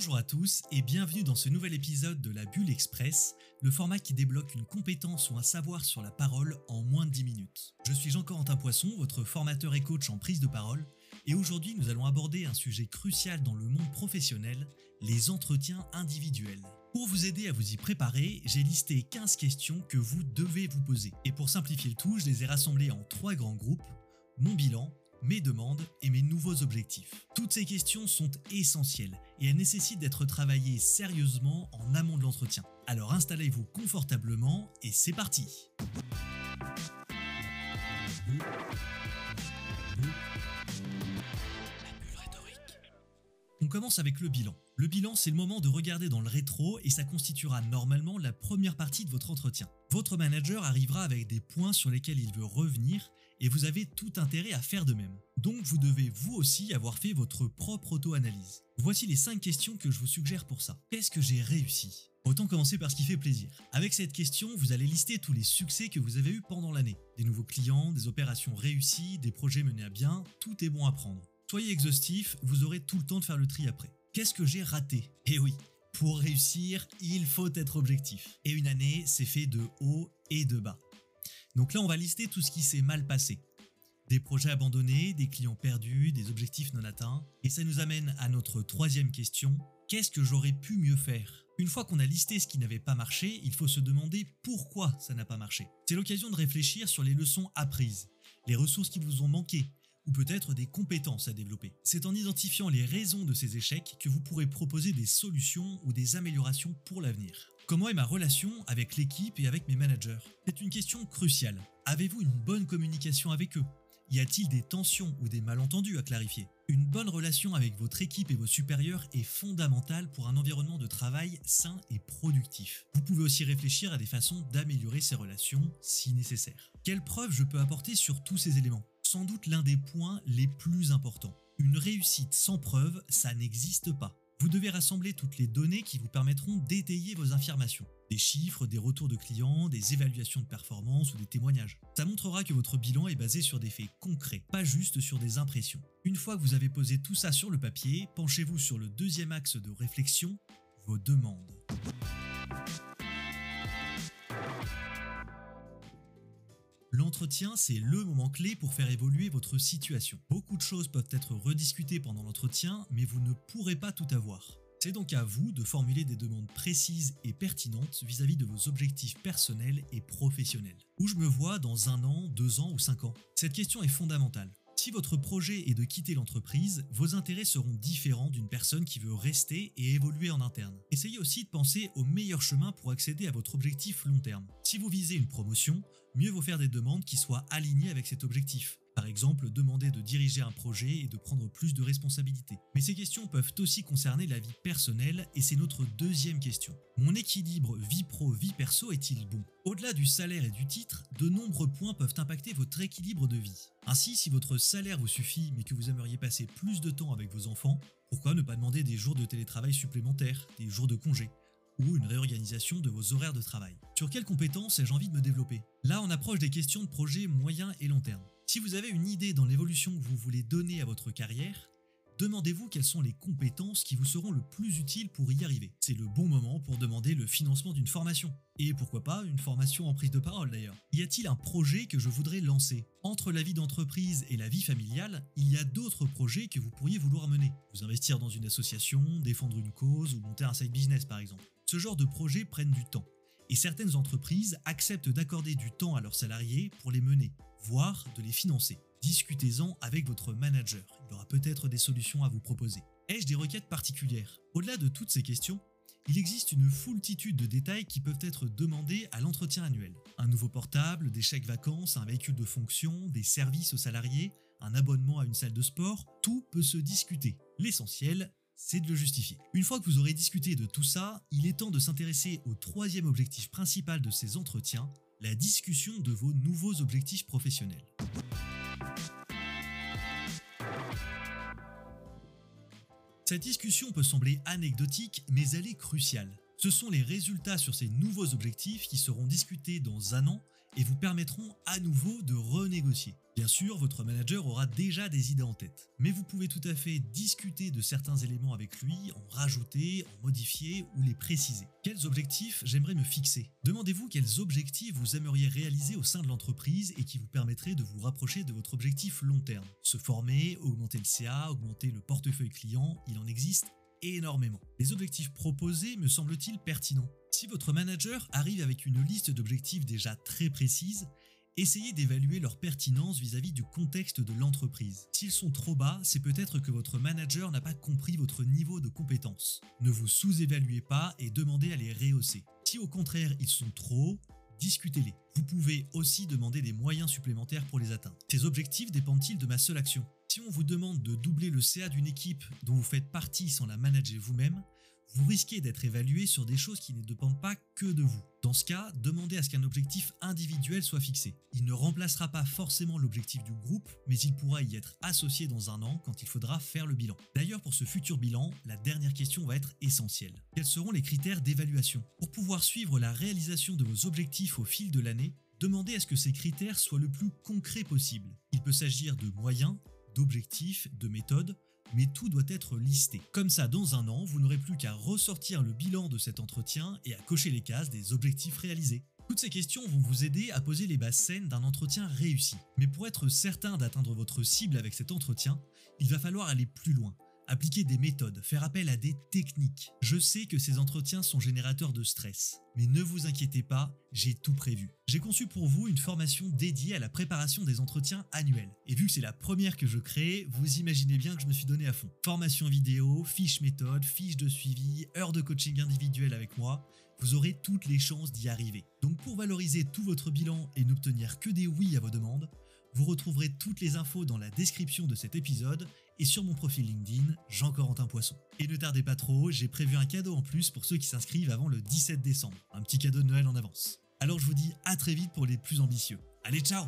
Bonjour à tous et bienvenue dans ce nouvel épisode de la Bulle Express, le format qui débloque une compétence ou un savoir sur la parole en moins de 10 minutes. Je suis Jean-Corentin Poisson, votre formateur et coach en prise de parole, et aujourd'hui nous allons aborder un sujet crucial dans le monde professionnel, les entretiens individuels. Pour vous aider à vous y préparer, j'ai listé 15 questions que vous devez vous poser. Et pour simplifier le tout, je les ai rassemblées en trois grands groupes, mon bilan, mes demandes et mes nouveaux objectifs. Toutes ces questions sont essentielles et elles nécessitent d'être travaillées sérieusement en amont de l'entretien. Alors installez-vous confortablement et c'est parti On commence avec le bilan. Le bilan, c'est le moment de regarder dans le rétro et ça constituera normalement la première partie de votre entretien. Votre manager arrivera avec des points sur lesquels il veut revenir et vous avez tout intérêt à faire de même. Donc vous devez vous aussi avoir fait votre propre auto-analyse. Voici les 5 questions que je vous suggère pour ça. Qu'est-ce que j'ai réussi? Autant commencer par ce qui fait plaisir. Avec cette question, vous allez lister tous les succès que vous avez eus pendant l'année. Des nouveaux clients, des opérations réussies, des projets menés à bien, tout est bon à prendre. Soyez exhaustif, vous aurez tout le temps de faire le tri après. Qu'est-ce que j'ai raté? Eh oui, pour réussir, il faut être objectif. Et une année, c'est fait de haut et de bas. Donc là, on va lister tout ce qui s'est mal passé. Des projets abandonnés, des clients perdus, des objectifs non atteints. Et ça nous amène à notre troisième question. Qu'est-ce que j'aurais pu mieux faire? Une fois qu'on a listé ce qui n'avait pas marché, il faut se demander pourquoi ça n'a pas marché. C'est l'occasion de réfléchir sur les leçons apprises, les ressources qui vous ont manqué, ou peut-être des compétences à développer. C'est en identifiant les raisons de ces échecs que vous pourrez proposer des solutions ou des améliorations pour l'avenir. Comment est ma relation avec l'équipe et avec mes managers? C'est une question cruciale. Avez-vous une bonne communication avec eux? Y a-t-il des tensions ou des malentendus à clarifier? Une bonne relation avec votre équipe et vos supérieurs est fondamentale pour un environnement de travail sain et productif. Vous pouvez aussi réfléchir à des façons d'améliorer ces relations si nécessaire. Quelles preuves je peux apporter sur tous ces éléments? Sans doute l'un des points les plus importants. Une réussite sans preuve, ça n'existe pas. Vous devez rassembler toutes les données qui vous permettront d'étayer vos affirmations. Des chiffres, des retours de clients, des évaluations de performance ou des témoignages. Ça montrera que votre bilan est basé sur des faits concrets, pas juste sur des impressions. Une fois que vous avez posé tout ça sur le papier, penchez-vous sur le deuxième axe de réflexion, vos demandes. L'entretien, c'est le moment clé pour faire évoluer votre situation. Beaucoup de choses peuvent être rediscutées pendant l'entretien, mais vous ne pourrez pas tout avoir. C'est donc à vous de formuler des demandes précises et pertinentes vis-à-vis de vos objectifs personnels et professionnels. Où je me vois dans un an, deux ans ou cinq ans? Cette question est fondamentale. Si votre projet est de quitter l'entreprise, vos intérêts seront différents d'une personne qui veut rester et évoluer en interne. Essayez aussi de penser au meilleur chemin pour accéder à votre objectif long terme. Si vous visez une promotion, mieux vaut faire des demandes qui soient alignées avec cet objectif. Par exemple, demander de diriger un projet et de prendre plus de responsabilités. Mais ces questions peuvent aussi concerner la vie personnelle et c'est notre deuxième question. Mon équilibre vie pro-vie perso est-il bon? Au-delà du salaire et du titre, de nombreux points peuvent impacter votre équilibre de vie. Ainsi, si votre salaire vous suffit mais que vous aimeriez passer plus de temps avec vos enfants, pourquoi ne pas demander des jours de télétravail supplémentaires, des jours de congé ou une réorganisation de vos horaires de travail? Sur quelles compétences ai-je envie de me développer? Là, on approche des questions de projets moyen et long terme. Si vous avez une idée dans l'évolution que vous voulez donner à votre carrière, demandez-vous quelles sont les compétences qui vous seront le plus utiles pour y arriver. C'est le bon moment pour demander le financement d'une formation. Et pourquoi pas une formation en prise de parole d'ailleurs. Y a-t-il un projet que je voudrais lancer? Entre la vie d'entreprise et la vie familiale, il y a d'autres projets que vous pourriez vouloir mener. Vous investir dans une association, défendre une cause ou monter un side business par exemple. Ce genre de projets prennent du temps et certaines entreprises acceptent d'accorder du temps à leurs salariés pour les mener, voire de les financer. Discutez-en avec votre manager, il aura peut-être des solutions à vous proposer. Ai-je des requêtes particulières? Au-delà de toutes ces questions, il existe une foultitude de détails qui peuvent être demandés à l'entretien annuel. Un nouveau portable, des chèques vacances, un véhicule de fonction, des services aux salariés, un abonnement à une salle de sport, tout peut se discuter. L'essentiel, c'est de le justifier. Une fois que vous aurez discuté de tout ça, il est temps de s'intéresser au troisième objectif principal de ces entretiens, la discussion de vos nouveaux objectifs professionnels. Cette discussion peut sembler anecdotique, mais elle est cruciale. Ce sont les résultats sur ces nouveaux objectifs qui seront discutés dans un an et vous permettront à nouveau de renégocier. Bien sûr, votre manager aura déjà des idées en tête, mais vous pouvez tout à fait discuter de certains éléments avec lui, en rajouter, en modifier ou les préciser. Quels objectifs j'aimerais me fixer? Demandez-vous quels objectifs vous aimeriez réaliser au sein de l'entreprise et qui vous permettraient de vous rapprocher de votre objectif long terme. Se former, augmenter le CA, augmenter le portefeuille client, il en existe Les objectifs proposés me semblent-ils pertinents? Si votre manager arrive avec une liste d'objectifs déjà très précise, essayez d'évaluer leur pertinence vis-à-vis du contexte de l'entreprise. S'ils sont trop bas, c'est peut-être que votre manager n'a pas compris votre niveau de compétence. Ne vous sous-évaluez pas et demandez à les rehausser. Si au contraire ils sont trop hauts, discutez-les. Vous pouvez aussi demander des moyens supplémentaires pour les atteindre. Ces objectifs dépendent-ils de ma seule action? Si on vous demande de doubler le CA d'une équipe dont vous faites partie sans la manager vous-même, vous risquez d'être évalué sur des choses qui ne dépendent pas que de vous. Dans ce cas, demandez à ce qu'un objectif individuel soit fixé. Il ne remplacera pas forcément l'objectif du groupe, mais il pourra y être associé dans un an quand il faudra faire le bilan. D'ailleurs, pour ce futur bilan, la dernière question va être essentielle. Quels seront les critères d'évaluation? Pour pouvoir suivre la réalisation de vos objectifs au fil de l'année, demandez à ce que ces critères soient le plus concrets possible. Il peut s'agir de moyens, d'objectifs, de méthodes, mais tout doit être listé. Comme ça, dans un an, vous n'aurez plus qu'à ressortir le bilan de cet entretien et à cocher les cases des objectifs réalisés. Toutes ces questions vont vous aider à poser les bases saines d'un entretien réussi. Mais pour être certain d'atteindre votre cible avec cet entretien, il va falloir aller plus loin appliquer des méthodes, faire appel à des techniques. Je sais que ces entretiens sont générateurs de stress, mais ne vous inquiétez pas, j'ai tout prévu. J'ai conçu pour vous une formation dédiée à la préparation des entretiens annuels. Et vu que c'est la première que je crée, vous imaginez bien que je me suis donné à fond. Formation vidéo, fiche méthode, fiche de suivi, heures de coaching individuel avec moi, vous aurez toutes les chances d'y arriver. Donc pour valoriser tout votre bilan et n'obtenir que des oui à vos demandes, vous retrouverez toutes les infos dans la description de cet épisode et sur mon profil LinkedIn, Jean-Corentin Poisson. Et ne tardez pas trop, j'ai prévu un cadeau en plus pour ceux qui s'inscrivent avant le 17 décembre. Un petit cadeau de Noël en avance. Alors je vous dis à très vite pour les plus ambitieux. Allez, ciao